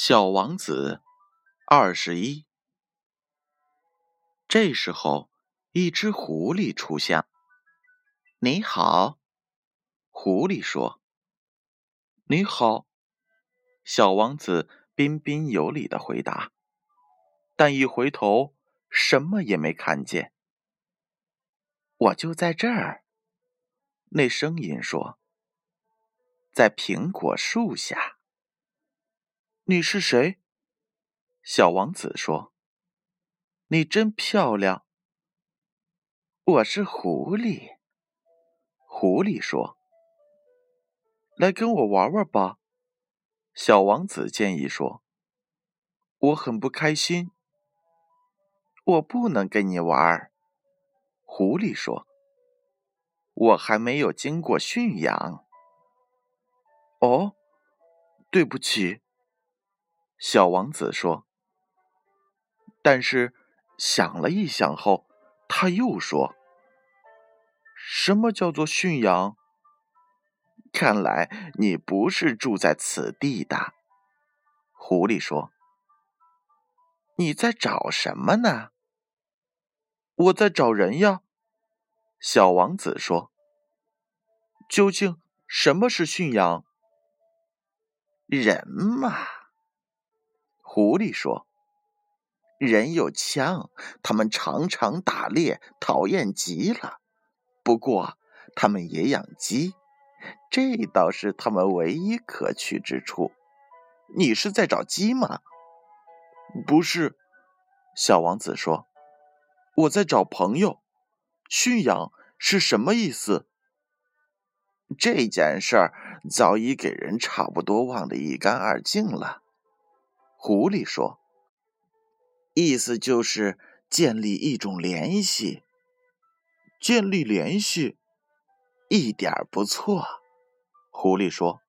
小王子二十一。这时候，一只狐狸出现。“你好。”狐狸说。“你好。”小王子彬彬有礼的回答。但一回头，什么也没看见。我就在这儿。那声音说：“在苹果树下。”你是谁？小王子说：“你真漂亮。”我是狐狸。狐狸说：“来跟我玩玩吧。”小王子建议说：“我很不开心。”我不能跟你玩。狐狸说：“我还没有经过驯养。”哦，对不起。小王子说：“但是想了一想后，他又说：‘什么叫做驯养？’看来你不是住在此地的。”狐狸说：“你在找什么呢？”“我在找人呀。”小王子说。“究竟什么是驯养？”“人嘛。”狐狸说：“人有枪，他们常常打猎，讨厌极了。不过，他们也养鸡，这倒是他们唯一可取之处。你是在找鸡吗？”“不是。”小王子说，“我在找朋友。驯养是什么意思？”这件事儿早已给人差不多忘得一干二净了。狐狸说：“意思就是建立一种联系，建立联系，一点不错。”狐狸说：“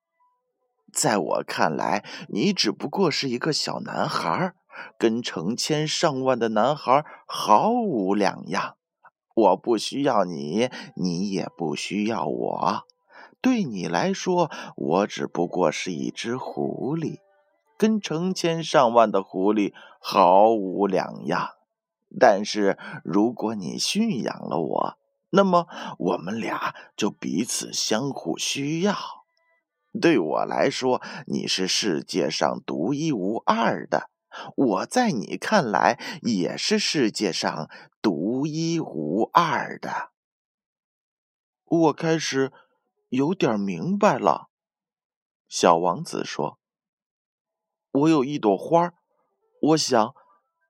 在我看来，你只不过是一个小男孩，跟成千上万的男孩毫无两样。我不需要你，你也不需要我。对你来说，我只不过是一只狐狸。”跟成千上万的狐狸毫无两样，但是如果你驯养了我，那么我们俩就彼此相互需要。对我来说，你是世界上独一无二的；我在你看来也是世界上独一无二的。我开始有点明白了，小王子说。我有一朵花，我想，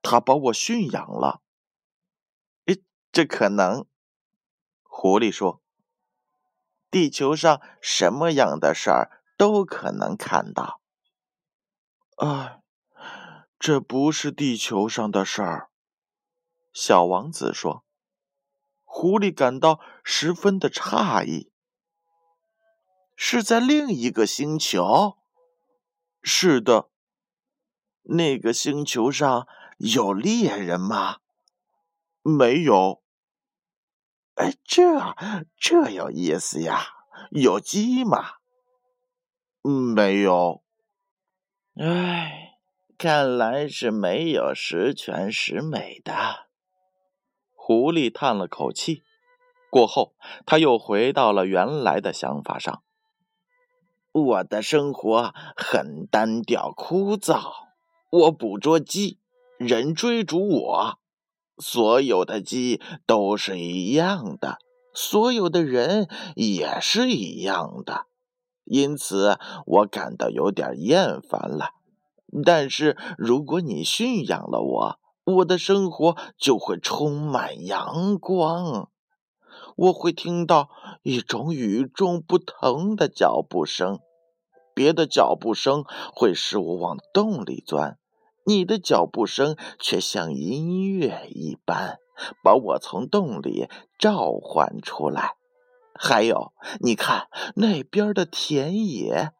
它把我驯养了。诶，这可能。狐狸说：“地球上什么样的事儿都可能看到。”哎，这不是地球上的事儿。小王子说。狐狸感到十分的诧异。是在另一个星球？是的。那个星球上有猎人吗？没有。哎，这这有意思呀！有鸡吗？没有。哎，看来是没有十全十美的。狐狸叹了口气，过后他又回到了原来的想法上。我的生活很单调枯燥。我捕捉鸡，人追逐我，所有的鸡都是一样的，所有的人也是一样的，因此我感到有点厌烦了。但是如果你驯养了我，我的生活就会充满阳光。我会听到一种与众不同的脚步声，别的脚步声会使我往洞里钻。你的脚步声却像音乐一般，把我从洞里召唤出来。还有，你看那边的田野，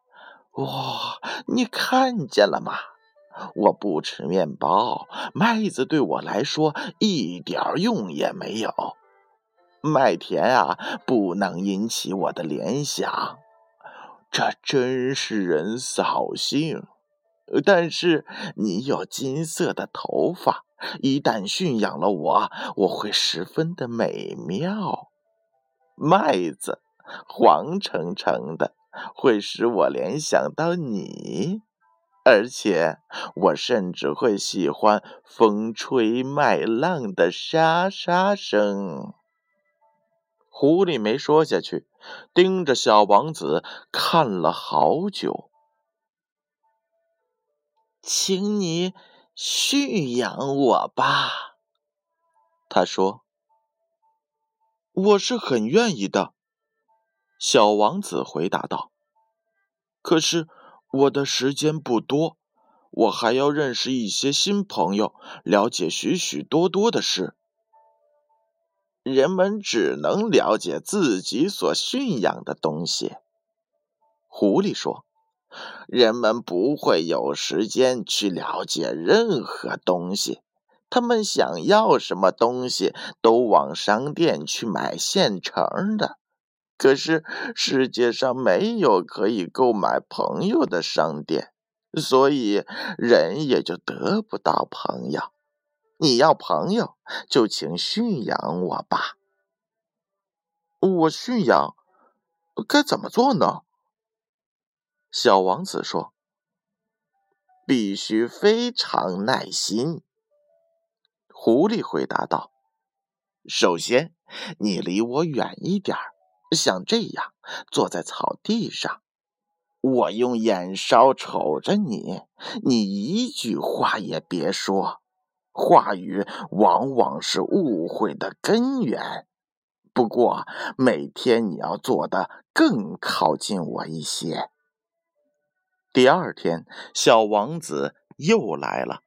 哇，你看见了吗？我不吃面包，麦子对我来说一点用也没有。麦田啊，不能引起我的联想，这真是人扫兴。但是你有金色的头发，一旦驯养了我，我会十分的美妙。麦子黄澄澄的，会使我联想到你。而且，我甚至会喜欢风吹麦浪的沙沙声。狐狸没说下去，盯着小王子看了好久。请你驯养我吧，他说。我是很愿意的，小王子回答道。可是。我的时间不多，我还要认识一些新朋友，了解许许多多的事。人们只能了解自己所驯养的东西。狐狸说：“人们不会有时间去了解任何东西，他们想要什么东西都往商店去买现成的。”可是世界上没有可以购买朋友的商店，所以人也就得不到朋友。你要朋友，就请驯养我吧。我驯养该怎么做呢？小王子说：“必须非常耐心。”狐狸回答道：“首先，你离我远一点。”像这样坐在草地上，我用眼梢瞅着你，你一句话也别说。话语往往是误会的根源。不过每天你要做的更靠近我一些。第二天，小王子又来了，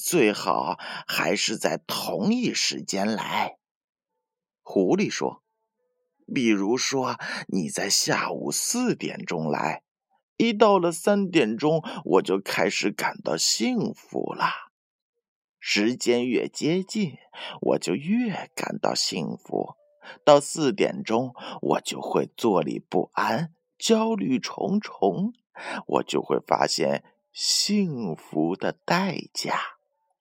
最好还是在同一时间来。狐狸说。比如说，你在下午四点钟来，一到了三点钟，我就开始感到幸福了。时间越接近，我就越感到幸福。到四点钟，我就会坐立不安、焦虑重重，我就会发现幸福的代价。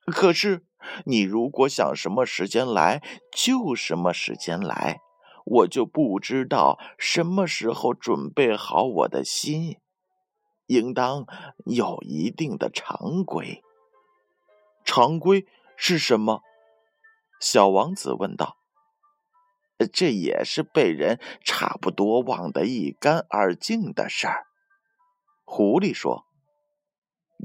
可是，你如果想什么时间来，就什么时间来。我就不知道什么时候准备好我的心，应当有一定的常规。常规是什么？小王子问道。这也是被人差不多忘得一干二净的事儿。狐狸说。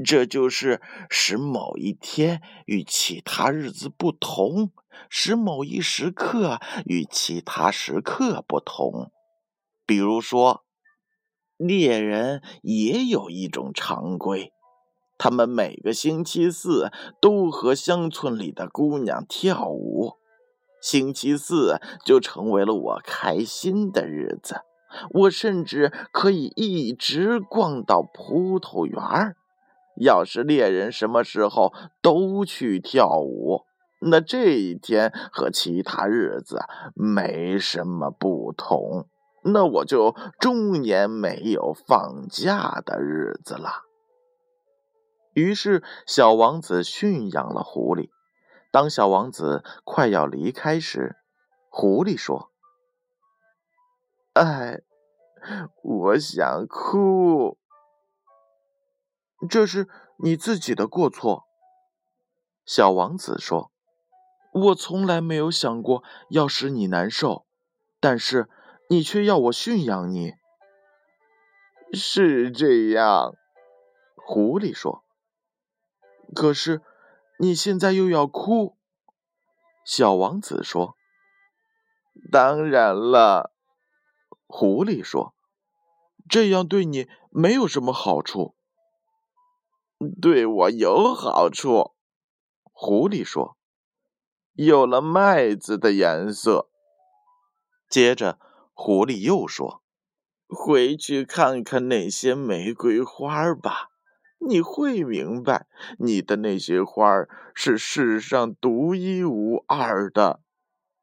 这就是使某一天与其他日子不同，使某一时刻与其他时刻不同。比如说，猎人也有一种常规，他们每个星期四都和乡村里的姑娘跳舞。星期四就成为了我开心的日子，我甚至可以一直逛到葡萄园儿。要是猎人什么时候都去跳舞，那这一天和其他日子没什么不同，那我就终年没有放假的日子了。于是，小王子驯养了狐狸。当小王子快要离开时，狐狸说：“哎，我想哭。”这是你自己的过错，小王子说：“我从来没有想过要使你难受，但是你却要我驯养你。”是这样，狐狸说。可是你现在又要哭，小王子说。当然了，狐狸说，这样对你没有什么好处。对我有好处，狐狸说：“有了麦子的颜色。”接着，狐狸又说：“回去看看那些玫瑰花吧，你会明白，你的那些花是世上独一无二的。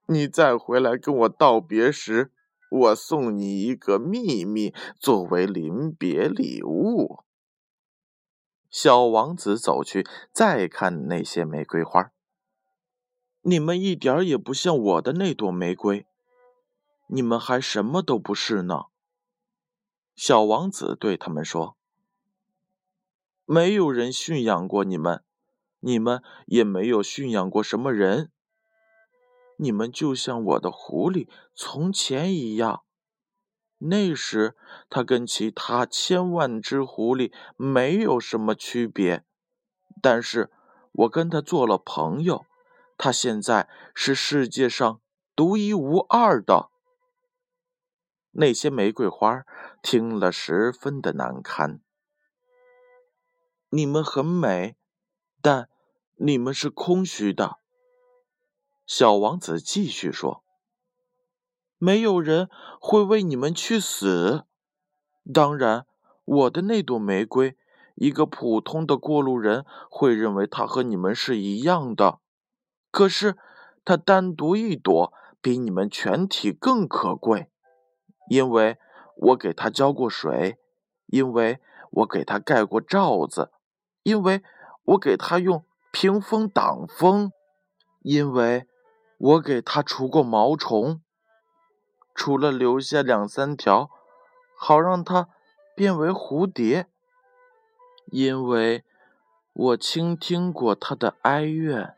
你再回来跟我道别时，我送你一个秘密作为临别礼物。”小王子走去，再看那些玫瑰花。你们一点也不像我的那朵玫瑰，你们还什么都不是呢。小王子对他们说：“没有人驯养过你们，你们也没有驯养过什么人。你们就像我的狐狸从前一样。”那时，它跟其他千万只狐狸没有什么区别，但是我跟它做了朋友，它现在是世界上独一无二的。那些玫瑰花听了十分的难堪。你们很美，但你们是空虚的。小王子继续说。没有人会为你们去死。当然，我的那朵玫瑰，一个普通的过路人会认为它和你们是一样的。可是，它单独一朵比你们全体更可贵，因为我给它浇过水，因为我给它盖过罩子，因为我给它用屏风挡风，因为我给它除过毛虫。除了留下两三条，好让它变为蝴蝶，因为我倾听过它的哀怨，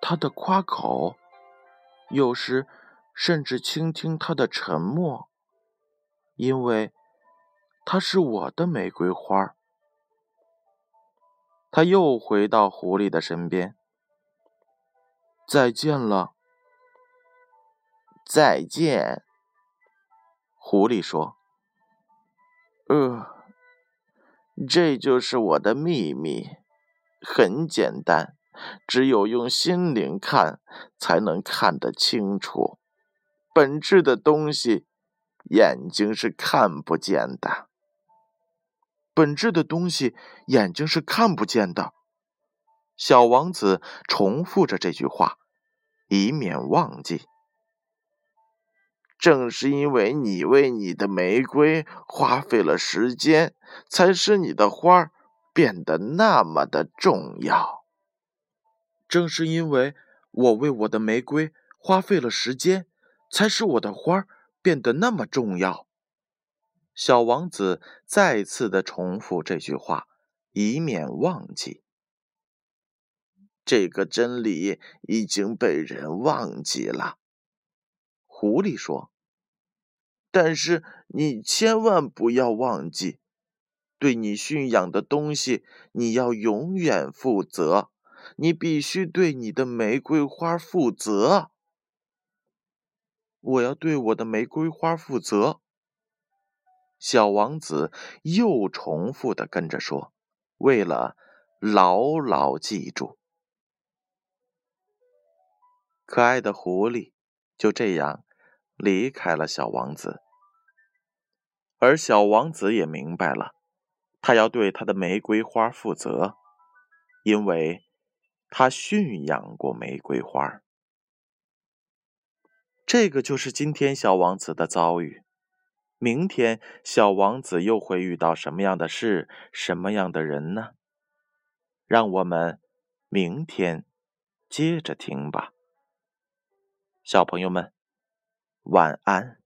它的夸口，有时甚至倾听它的沉默，因为它是我的玫瑰花。他又回到狐狸的身边，再见了。再见，狐狸说：“呃，这就是我的秘密，很简单，只有用心灵看才能看得清楚。本质的东西，眼睛是看不见的。本质的东西，眼睛是看不见的。”小王子重复着这句话，以免忘记。正是因为你为你的玫瑰花费了时间，才使你的花变得那么的重要。正是因为我为我的玫瑰花费了时间，才使我的花变得那么重要。小王子再次的重复这句话，以免忘记。这个真理已经被人忘记了。狐狸说：“但是你千万不要忘记，对你驯养的东西，你要永远负责。你必须对你的玫瑰花负责。我要对我的玫瑰花负责。”小王子又重复的跟着说：“为了牢牢记住。”可爱的狐狸就这样。离开了小王子，而小王子也明白了，他要对他的玫瑰花负责，因为他驯养过玫瑰花。这个就是今天小王子的遭遇。明天小王子又会遇到什么样的事、什么样的人呢？让我们明天接着听吧，小朋友们。晚安。